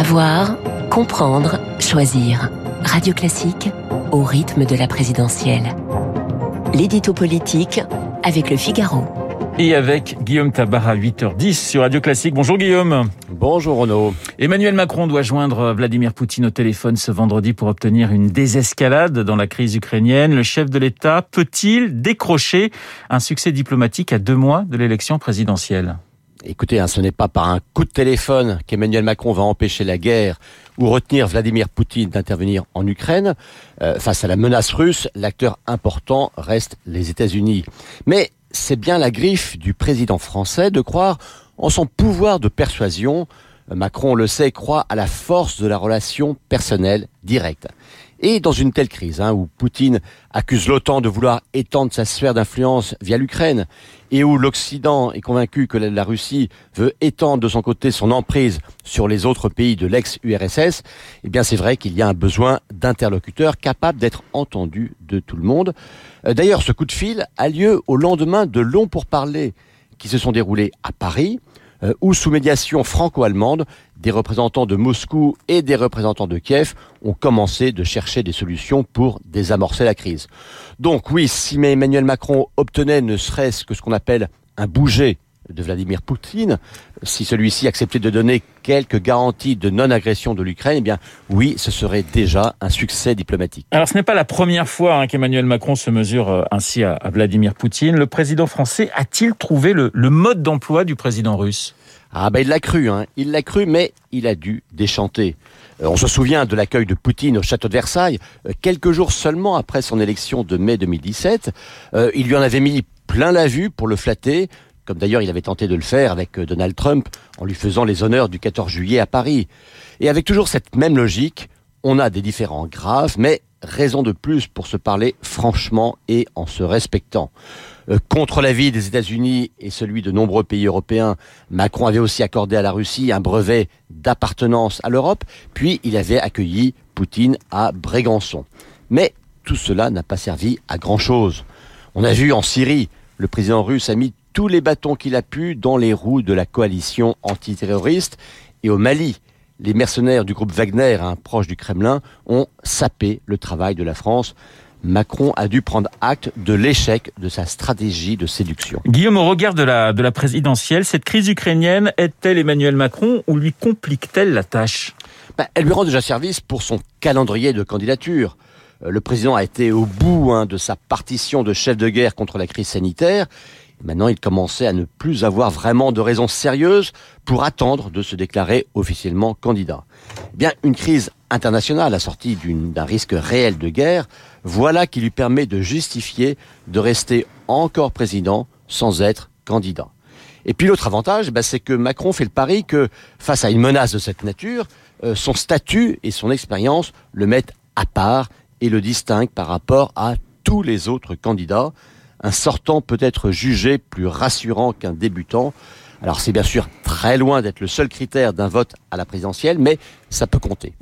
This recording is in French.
Savoir, comprendre, choisir. Radio Classique au rythme de la présidentielle. L'édito politique avec le Figaro. Et avec Guillaume Tabar à 8h10 sur Radio Classique. Bonjour Guillaume. Bonjour Renaud. Emmanuel Macron doit joindre Vladimir Poutine au téléphone ce vendredi pour obtenir une désescalade dans la crise ukrainienne. Le chef de l'État peut-il décrocher un succès diplomatique à deux mois de l'élection présidentielle? Écoutez, hein, ce n'est pas par un coup de téléphone qu'Emmanuel Macron va empêcher la guerre ou retenir Vladimir Poutine d'intervenir en Ukraine. Euh, face à la menace russe, l'acteur important reste les États-Unis. Mais c'est bien la griffe du président français de croire en son pouvoir de persuasion. Macron, le sait, croit à la force de la relation personnelle directe. Et dans une telle crise, hein, où Poutine accuse l'OTAN de vouloir étendre sa sphère d'influence via l'Ukraine, et où l'Occident est convaincu que la Russie veut étendre de son côté son emprise sur les autres pays de l'ex-URSS, eh bien c'est vrai qu'il y a un besoin d'interlocuteurs capables d'être entendus de tout le monde. Euh, d'ailleurs, ce coup de fil a lieu au lendemain de longs pourparlers qui se sont déroulés à Paris, euh, où sous médiation franco-allemande, des représentants de Moscou et des représentants de Kiev ont commencé de chercher des solutions pour désamorcer la crise. Donc oui, si Emmanuel Macron obtenait ne serait-ce que ce qu'on appelle un bouger de Vladimir Poutine, si celui-ci acceptait de donner quelques garanties de non-agression de l'Ukraine, eh bien oui, ce serait déjà un succès diplomatique. Alors ce n'est pas la première fois hein, qu'Emmanuel Macron se mesure euh, ainsi à, Vladimir Poutine. Le président français a-t-il trouvé le, le mode d'emploi du président russe? Ah ben il l'a cru, hein. il l'a cru, mais il a dû déchanter. Euh, on se souvient de l'accueil de Poutine au château de Versailles, euh, quelques jours seulement après son élection de mai 2017. Euh, il lui en avait mis plein la vue pour le flatter, comme d'ailleurs il avait tenté de le faire avec Donald Trump en lui faisant les honneurs du 14 juillet à Paris. Et avec toujours cette même logique, on a des différends graves, mais raison de plus pour se parler franchement et en se respectant. Euh, contre l'avis des États-Unis et celui de nombreux pays européens, Macron avait aussi accordé à la Russie un brevet d'appartenance à l'Europe, puis il avait accueilli Poutine à Brégançon. Mais tout cela n'a pas servi à grand-chose. On a vu en Syrie, le président russe a mis tous les bâtons qu'il a pu dans les roues de la coalition antiterroriste et au Mali, les mercenaires du groupe Wagner, un proche du Kremlin, ont sapé le travail de la France. Macron a dû prendre acte de l'échec de sa stratégie de séduction. Guillaume, au regard de la, de la présidentielle, cette crise ukrainienne aide-t-elle Emmanuel Macron ou lui complique-t-elle la tâche? Ben, Elle lui rend déjà service pour son calendrier de candidature. Euh, le président a été au bout hein, de sa partition de chef de guerre contre la crise sanitaire. Maintenant, il commençait à ne plus avoir vraiment de raisons sérieuses pour attendre de se déclarer officiellement candidat. Eh bien, une crise internationale assortie d'un risque réel de guerre, voilà qui lui permet de justifier de rester encore président sans être candidat. Et puis l'autre avantage, bah, c'est que Macron fait le pari que face à une menace de cette nature, euh, son statut et son expérience le mettent à part et le distinguent par rapport à tous les autres candidats un sortant peut être jugé plus rassurant qu'un débutant. Alors c'est bien sûr très loin d'être le seul critère d'un vote à la présidentielle, mais ça peut compter.